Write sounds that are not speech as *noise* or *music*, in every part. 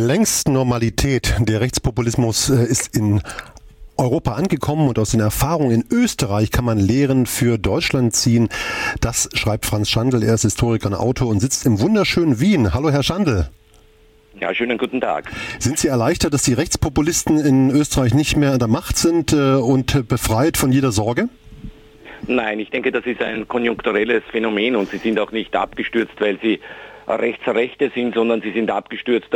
Längst Normalität. Der Rechtspopulismus äh, ist in Europa angekommen und aus den Erfahrungen in Österreich kann man Lehren für Deutschland ziehen. Das schreibt Franz Schandl. Er ist Historiker und Autor und sitzt im wunderschönen Wien. Hallo, Herr Schandl. Ja, schönen guten Tag. Sind Sie erleichtert, dass die Rechtspopulisten in Österreich nicht mehr an der Macht sind äh, und befreit von jeder Sorge? Nein, ich denke, das ist ein konjunkturelles Phänomen und sie sind auch nicht abgestürzt, weil sie Rechtsrechte sind, sondern sie sind abgestürzt,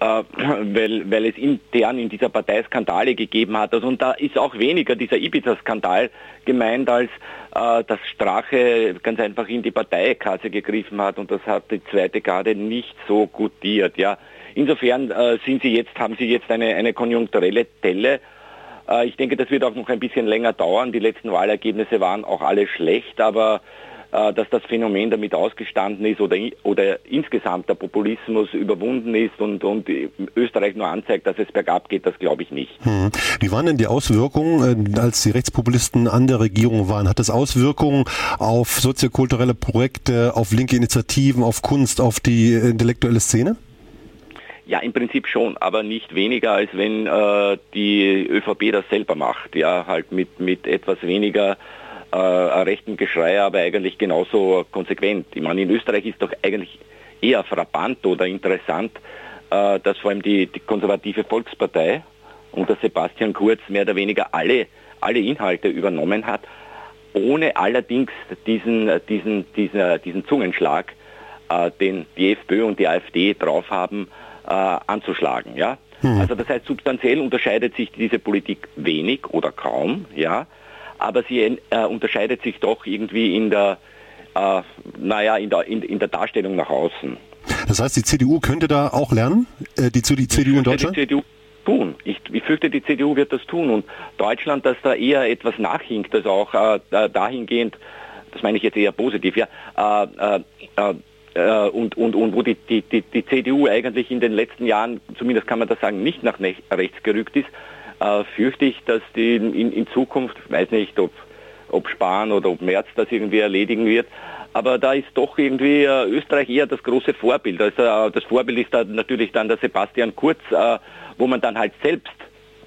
weil, weil es intern in dieser Partei Skandale gegeben hat. Also, und da ist auch weniger dieser Ibiza-Skandal gemeint, als äh, dass Strache ganz einfach in die Parteikasse gegriffen hat und das hat die zweite Garde nicht so gutiert. Ja. Insofern äh, sind sie jetzt, haben sie jetzt eine, eine konjunkturelle Delle. Äh, ich denke, das wird auch noch ein bisschen länger dauern. Die letzten Wahlergebnisse waren auch alle schlecht, aber äh, dass das Phänomen damit ausgestanden ist oder, oder insgesamt der Populismus überwunden ist und, und Österreich nur anzeigt, dass es bergab geht, das glaube ich nicht. Hm. Wie waren denn die Auswirkungen, äh, als die Rechtspopulisten an der Regierung waren? Hat das Auswirkungen auf soziokulturelle Projekte, auf linke Initiativen, auf Kunst, auf die intellektuelle Szene? Ja, im Prinzip schon, aber nicht weniger, als wenn äh, die ÖVP das selber macht. Ja, halt mit, mit etwas weniger äh, rechten Geschrei, aber eigentlich genauso konsequent. Ich meine, in Österreich ist doch eigentlich eher frappant oder interessant, äh, dass vor allem die, die konservative Volkspartei unter Sebastian Kurz mehr oder weniger alle, alle Inhalte übernommen hat, ohne allerdings diesen, diesen, diesen, diesen Zungenschlag, äh, den die FPÖ und die AfD drauf haben, äh, anzuschlagen. Ja? Hm. Also das heißt, substanziell unterscheidet sich diese Politik wenig oder kaum. Ja? Aber sie äh, unterscheidet sich doch irgendwie in der, äh, naja, in der, in, in, der Darstellung nach außen. Das heißt, die CDU könnte da auch lernen, äh, die, die CDU in Deutschland? Die CDU tun. Ich, ich, fürchte, die CDU wird das tun und Deutschland, dass da eher etwas nachhinkt, also auch äh, dahingehend, das meine ich jetzt eher positiv, ja, äh, äh, äh, und, und, und wo die, die, die, die CDU eigentlich in den letzten Jahren, zumindest kann man das sagen, nicht nach rechts gerückt ist, äh, fürchte ich, dass die in, in Zukunft, weiß nicht, ob, ob Spahn oder ob Merz das irgendwie erledigen wird, aber da ist doch irgendwie äh, Österreich eher das große Vorbild. Also, äh, das Vorbild ist da natürlich dann der Sebastian Kurz, äh, wo man dann halt selbst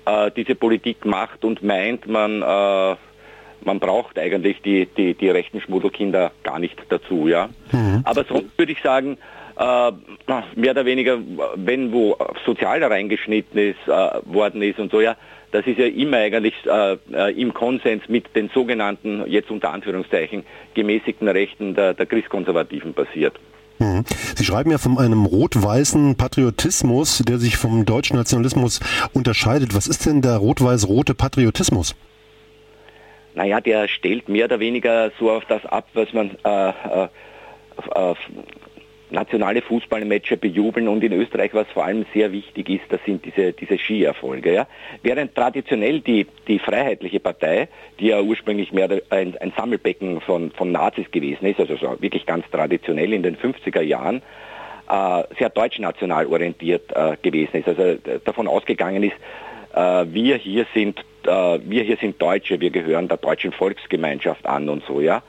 äh, diese Politik macht und meint, man, man braucht eigentlich die, die, die rechten Schmuddelkinder gar nicht dazu. Ja? Mhm. Aber sonst würde ich sagen, mehr oder weniger, wenn wo sozial reingeschnitten ist, äh, worden ist und so, ja, das ist ja immer eigentlich äh, äh, im Konsens mit den sogenannten, jetzt unter Anführungszeichen, gemäßigten Rechten der, der Christkonservativen passiert. Mhm. Sie schreiben ja von einem rot-weißen Patriotismus, der sich vom deutschen Nationalismus unterscheidet. Was ist denn der rot-weiß-rote Patriotismus? Naja, der stellt mehr oder weniger so auf das ab, was man äh, äh, äh nationale Fußballmatches bejubeln und in Österreich, was vor allem sehr wichtig ist, das sind diese, diese Skierfolge. Ja? Während traditionell die, die Freiheitliche Partei, die ja ursprünglich mehr ein, ein Sammelbecken von, von Nazis gewesen ist, also so wirklich ganz traditionell in den 50er Jahren, äh, sehr deutschnational orientiert äh, gewesen ist, also äh, davon ausgegangen ist, äh, wir hier sind äh, wir hier sind Deutsche, wir gehören der deutschen Volksgemeinschaft an und so, ja.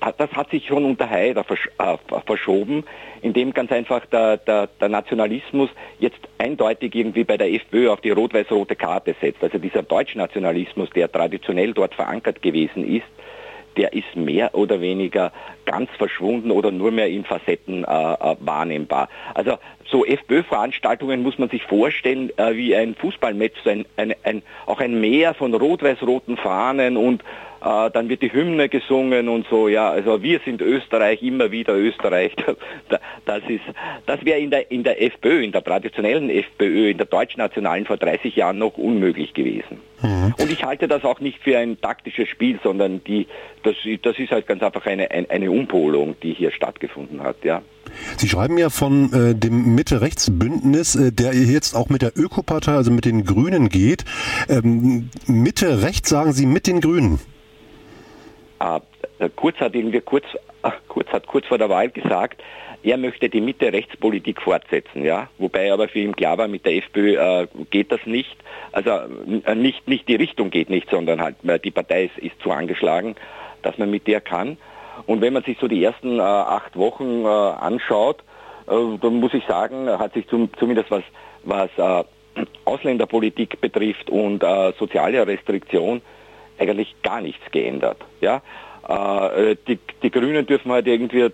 Das hat sich schon unter Haider äh, verschoben, indem ganz einfach der, der, der, Nationalismus jetzt eindeutig irgendwie bei der FPÖ auf die rot-weiß-rote Karte setzt. Also dieser Deutschnationalismus, der traditionell dort verankert gewesen ist, der ist mehr oder weniger ganz verschwunden oder nur mehr in Facetten äh, äh wahrnehmbar. Also so FPÖ-Veranstaltungen muss man sich vorstellen äh, wie ein Fußballmatch, ein, ein, ein, auch ein Meer von rot-weiß-roten Fahnen und äh, dann wird die Hymne gesungen und so, ja, also wir sind Österreich, immer wieder Österreich. *laughs* Das ist, das wäre in der, in der FPÖ, in der traditionellen FPÖ, in der deutschnationalen vor 30 Jahren noch unmöglich gewesen. Mhm. Und ich halte das auch nicht für ein taktisches Spiel, sondern die, das, das ist halt ganz einfach eine, eine Umpolung, die hier stattgefunden hat, ja. Sie schreiben ja von äh, dem Mitte-Rechts-Bündnis, äh, der jetzt auch mit der Ökopartei, also mit den Grünen geht. Ähm, Mitte-Rechts sagen Sie mit den Grünen? Äh, Kurz hat irgendwie kurz, ach, kurz hat kurz vor der Wahl gesagt, er möchte die Mitte-Rechtspolitik fortsetzen, ja. Wobei aber für ihn klar war, mit der FPÖ äh, geht das nicht. Also äh, nicht, nicht die Richtung geht nicht, sondern halt äh, die Partei ist, ist zu angeschlagen, dass man mit der kann. Und wenn man sich so die ersten äh, acht Wochen äh, anschaut, äh, da muss ich sagen, hat sich zum, zumindest was, was äh, Ausländerpolitik betrifft und äh, soziale Restriktion eigentlich gar nichts geändert. Ja? Äh, die, die, Grünen dürfen halt irgendwie äh,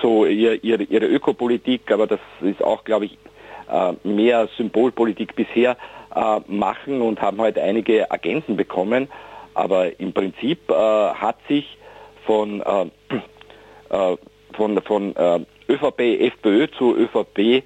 so ihr, ihre, ihre Ökopolitik, aber das ist auch, glaube ich, äh, mehr Symbolpolitik bisher machen und haben halt einige Agenten bekommen. Aber im Prinzip hat sich von, von, von ÖVP, FPÖ zu ÖVP,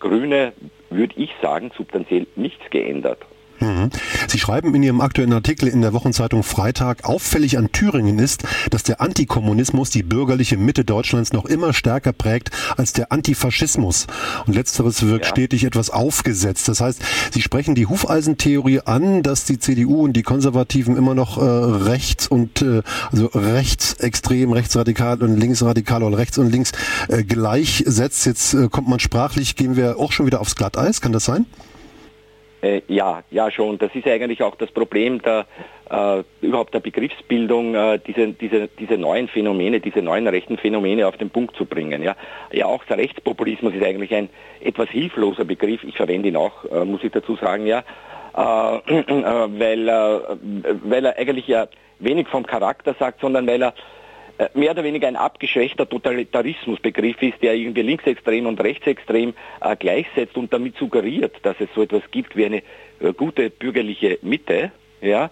Grüne, würde ich sagen, substanziell nichts geändert. Mhm. Sie schreiben in Ihrem aktuellen Artikel in der Wochenzeitung Freitag, auffällig an Thüringen ist, dass der Antikommunismus die bürgerliche Mitte Deutschlands noch immer stärker prägt als der Antifaschismus. Und letzteres wirkt ja. stetig etwas aufgesetzt. Das heißt, Sie sprechen die Hufeisentheorie an, dass die CDU und die Konservativen immer noch äh, rechts und äh, also rechtsextrem, rechtsradikal und linksradikal oder rechts und links äh, gleichsetzt. Jetzt äh, kommt man sprachlich, gehen wir auch schon wieder aufs Glatteis. Kann das sein? Äh, ja, ja schon. Das ist eigentlich auch das Problem der äh, überhaupt der Begriffsbildung, äh, diese, diese, diese neuen Phänomene, diese neuen rechten Phänomene auf den Punkt zu bringen. Ja, ja auch der Rechtspopulismus ist eigentlich ein etwas hilfloser Begriff. Ich verwende ihn auch, äh, muss ich dazu sagen, ja, äh, *clears throat* äh, weil, weil er eigentlich ja wenig vom Charakter sagt, sondern weil er mehr oder weniger ein abgeschwächter Totalitarismusbegriff ist, der irgendwie linksextrem und rechtsextrem äh, gleichsetzt und damit suggeriert, dass es so etwas gibt wie eine äh, gute bürgerliche Mitte, ja,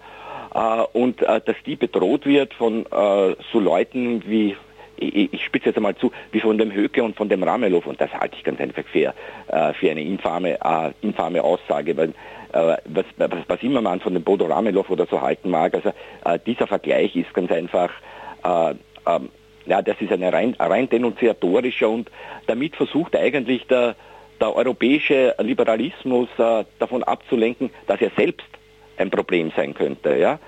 äh, und äh, dass die bedroht wird von äh, so Leuten wie ich, spitze jetzt einmal zu, wie von dem Höke und von dem Ramelow, und das halte ich ganz einfach für, für eine infame, infame Aussage, weil was, was, was immer man von dem Bodo Ramelow oder so halten mag, also dieser Vergleich ist ganz einfach ähm, ja, das ist ein rein, rein denunziatorischer und damit versucht eigentlich der, der europäische Liberalismus äh, davon abzulenken, dass er selbst ein Problem sein könnte. Ja?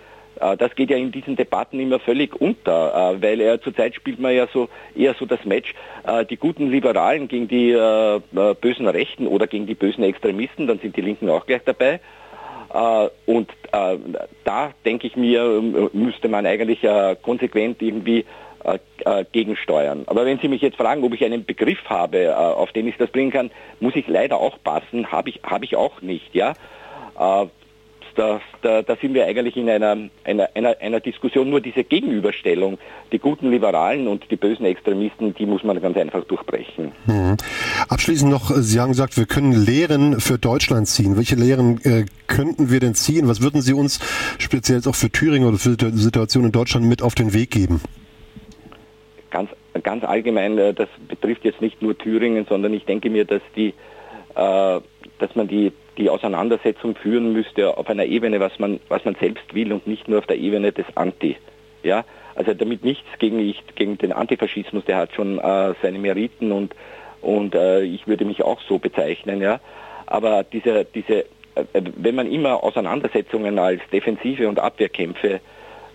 Äh, das geht ja in diesen Debatten immer völlig unter, äh, weil er zurzeit spielt man ja so eher so das Match, äh, die guten Liberalen gegen die äh, äh, bösen Rechten oder gegen die bösen Extremisten, dann sind die Linken auch gleich dabei. Äh, und äh, da denke ich mir, müsste man eigentlich äh, konsequent irgendwie gegensteuern. Aber wenn Sie mich jetzt fragen, ob ich einen Begriff habe, auf den ich das bringen kann, muss ich leider auch passen, habe ich, hab ich auch nicht. Ja? Da, da, da, sind wir eigentlich in einer, einer, einer, einer, Diskussion. Nur diese Gegenüberstellung, die guten Liberalen und die bösen Extremisten, die muss man ganz einfach durchbrechen. Mhm. Abschließend noch, Sie haben gesagt, wir können Lehren für Deutschland ziehen. Welche Lehren äh, könnten wir denn ziehen? Was würden Sie uns speziell auch für Thüringen oder für die Situation in Deutschland mit auf den Weg geben? Ganz, ganz allgemein, äh, das betrifft jetzt nicht nur Thüringen, sondern ich denke mir, dass die äh, dass man die, die Auseinandersetzung führen müsste auf einer Ebene, was man, was man selbst will und nicht nur auf der Ebene des Anti. Ja? Also damit nichts gegen, ich, gegen den Antifaschismus, der hat schon äh, seine Meriten und, und äh, ich würde mich auch so bezeichnen. Ja? Aber diese, diese, äh, wenn man immer Auseinandersetzungen als Defensive und Abwehrkämpfe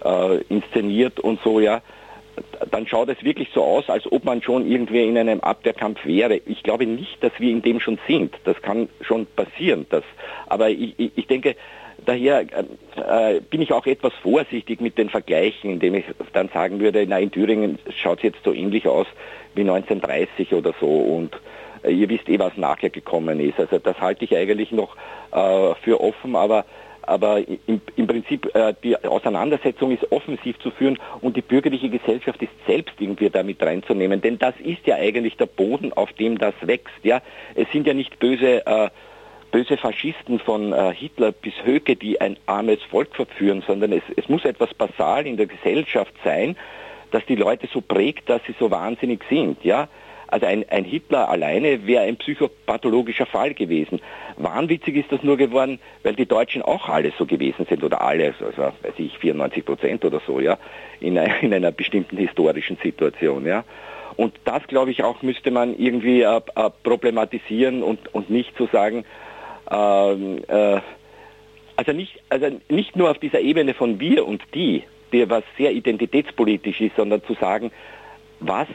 äh, inszeniert und so, ja, dann schaut es wirklich so aus, als ob man schon irgendwie in einem Abwehrkampf wäre. Ich glaube nicht, dass wir in dem schon sind. Das kann schon passieren. Das, aber ich, ich denke, daher äh, bin ich auch etwas vorsichtig mit den Vergleichen, indem ich dann sagen würde, na in Thüringen schaut es jetzt so ähnlich aus wie 1930 oder so und äh, ihr wisst eh, was nachher gekommen ist. Also das halte ich eigentlich noch äh, für offen, aber aber im, im Prinzip äh, die Auseinandersetzung ist offensiv zu führen und die bürgerliche Gesellschaft ist selbst irgendwie damit reinzunehmen, denn das ist ja eigentlich der Boden, auf dem das wächst. Ja, es sind ja nicht böse äh, böse Faschisten von äh, Hitler bis Höcke, die ein armes Volk verführen, sondern es, es muss etwas basal in der Gesellschaft sein, dass die Leute so prägt, dass sie so wahnsinnig sind. Ja, also ein, ein Hitler alleine wäre ein psychopathologischer Fall gewesen. Wahnwitzig ist das nur geworden, weil die Deutschen auch alle so gewesen sind oder alle, also weiß ich, 94 Prozent oder so, ja, in, in einer bestimmten historischen Situation, ja. Und das, glaube ich, auch müsste man irgendwie äh, äh, problematisieren und, und nicht zu so sagen, ähm, äh, also, nicht, also nicht nur auf dieser Ebene von wir und die, die was sehr identitätspolitisch ist, sondern zu sagen, was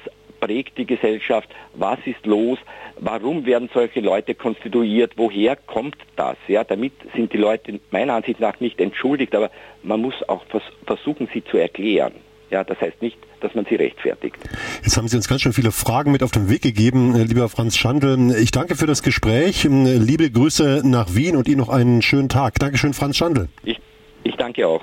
prägt die Gesellschaft, was ist los, warum werden solche Leute konstituiert, woher kommt das? Ja, damit sind die Leute meiner Ansicht nach nicht entschuldigt, aber man muss auch vers versuchen, sie zu erklären. Ja, das heißt nicht, dass man sie rechtfertigt. Jetzt haben Sie uns ganz schön viele Fragen mit auf den Weg gegeben, äh, lieber Franz Schandl. Ich danke für das Gespräch. Ähm, liebe Grüße nach Wien und Ihnen noch einen schönen Tag. Dankeschön, Franz Schandl. Ich, ich danke auch.